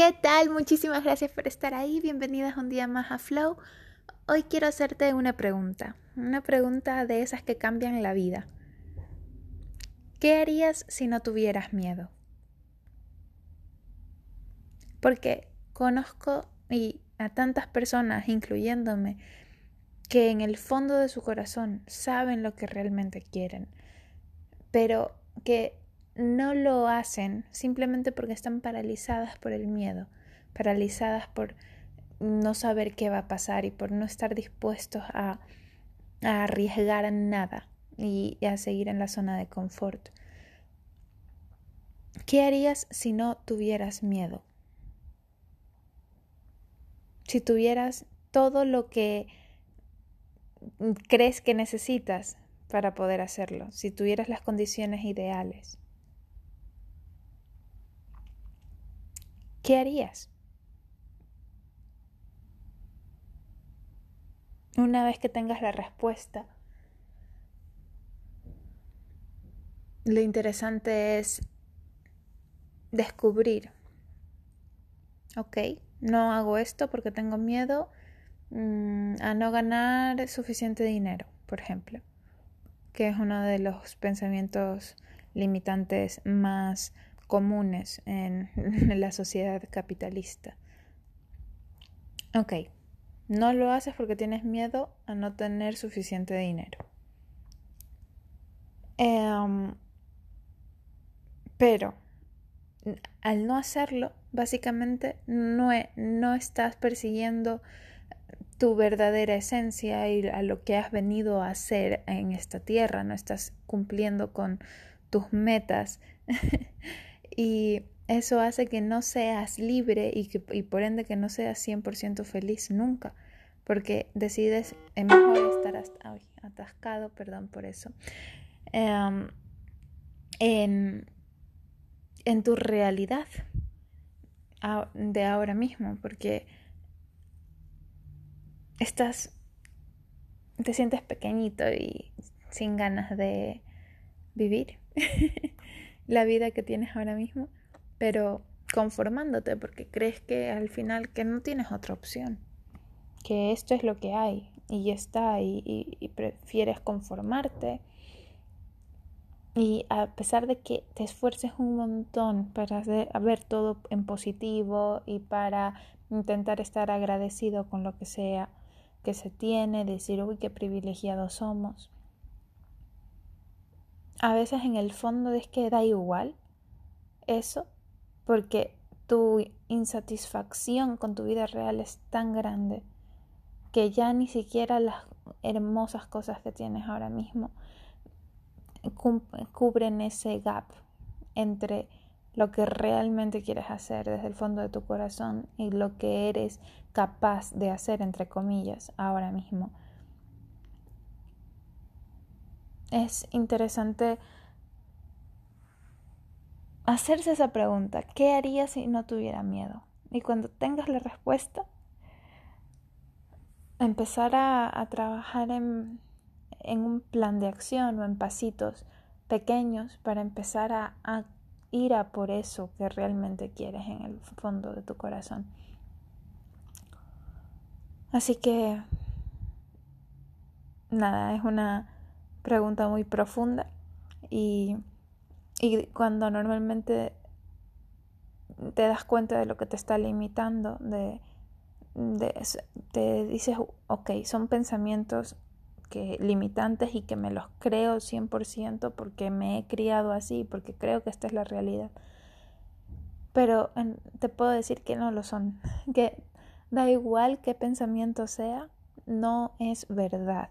¿Qué tal? Muchísimas gracias por estar ahí. Bienvenidas un día más a Flow. Hoy quiero hacerte una pregunta, una pregunta de esas que cambian la vida. ¿Qué harías si no tuvieras miedo? Porque conozco y a tantas personas, incluyéndome, que en el fondo de su corazón saben lo que realmente quieren, pero que no lo hacen simplemente porque están paralizadas por el miedo, paralizadas por no saber qué va a pasar y por no estar dispuestos a, a arriesgar nada y, y a seguir en la zona de confort. ¿Qué harías si no tuvieras miedo? Si tuvieras todo lo que crees que necesitas para poder hacerlo, si tuvieras las condiciones ideales. ¿Qué harías? Una vez que tengas la respuesta, lo interesante es descubrir, ok, no hago esto porque tengo miedo mm, a no ganar suficiente dinero, por ejemplo, que es uno de los pensamientos limitantes más comunes en, la sociedad capitalista. Ok, no lo haces porque tienes miedo a no tener suficiente dinero. Em, pero al no hacerlo, básicamente no, e, no estás persiguiendo tu verdadera esencia y a lo que has venido a hacer en esta tierra, no estás cumpliendo con tus metas y eso hace que no seas libre y, que, y por ende que no seas 100% feliz nunca, porque decides es mejor estar atascado, perdón por eso, em, en, en tu realidad de ahora mismo, porque estás, te sientes pequeñito y sin ganas de vivir. la vida que tienes ahora mismo, pero conformándote porque crees que al final que no tienes otra opción, que esto es lo que hay y ya está y, y prefieres conformarte. Y a pesar de que te esfuerces un montón para ver todo en positivo y para intentar estar agradecido con lo que sea que se tiene, decir, uy, qué privilegiados somos, a veces en el fondo es que da igual eso, porque tu insatisfacción con tu vida real es tan grande que ya ni siquiera las hermosas cosas que tienes ahora mismo cubren ese gap entre lo que realmente quieres hacer desde el fondo de tu corazón y lo que eres capaz de hacer, entre comillas, ahora mismo es interesante hacerse esa pregunta, ¿qué haría si no tuviera miedo? Y cuando tengas la respuesta, empezar a, trabajar en, un plan de acción o en pasitos pequeños para empezar a, a ir a por eso que realmente quieres en el fondo de tu corazón. Así que, nada, es una pregunta muy profunda y, y cuando normalmente te das cuenta de lo que te está limitando, de, te dices, ok, son pensamientos que limitantes y que me los creo 100% porque me he criado así, porque creo que esta es la realidad. Pero te puedo decir que no lo son, que da igual qué pensamiento sea, no es verdad.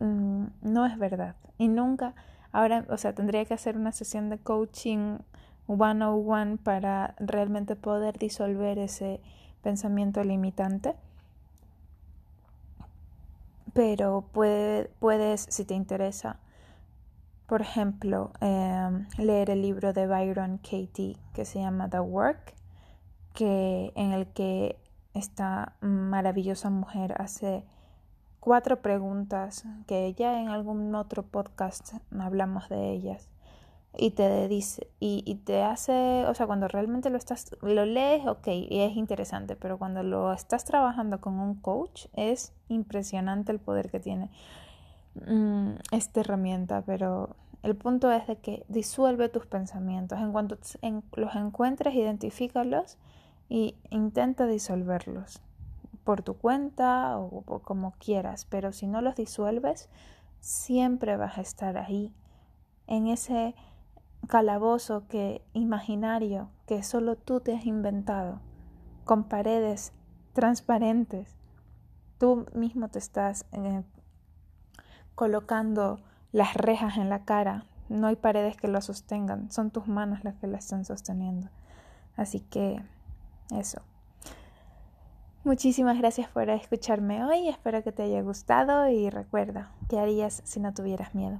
Mm, no es verdad. Y nunca, ahora, o sea, tendría que hacer una sesión de coaching one-on-one para realmente poder disolver ese pensamiento limitante. Pero puedes, si te interesa, por ejemplo, em, leer el libro de Byron Katie que se llama The Work, que, en el que esta maravillosa mujer hace cuatro preguntas que ya en algún otro podcast hablamos de ellas. Y te dice y, te hace, o sea, cuando realmente lo estás, lo lees, ok, y es interesante, pero cuando lo estás trabajando con un coach es impresionante el poder que tiene mm, esta herramienta, pero el punto es de que disuelve tus pensamientos, en cuanto los encuentres, identifícalos y intenta disolverlos por tu cuenta o como quieras, pero si no los disuelves, siempre vas a estar ahí, en ese calabozo que imaginario que solo tú te has inventado, con paredes transparentes. Tú mismo te estás eh, colocando las rejas en la cara. No hay paredes que lo sostengan, son tus manos las que la están sosteniendo. Así que eso. Muchísimas gracias por escucharme hoy, espero que te haya gustado y recuerda, ¿qué harías si no tuvieras miedo?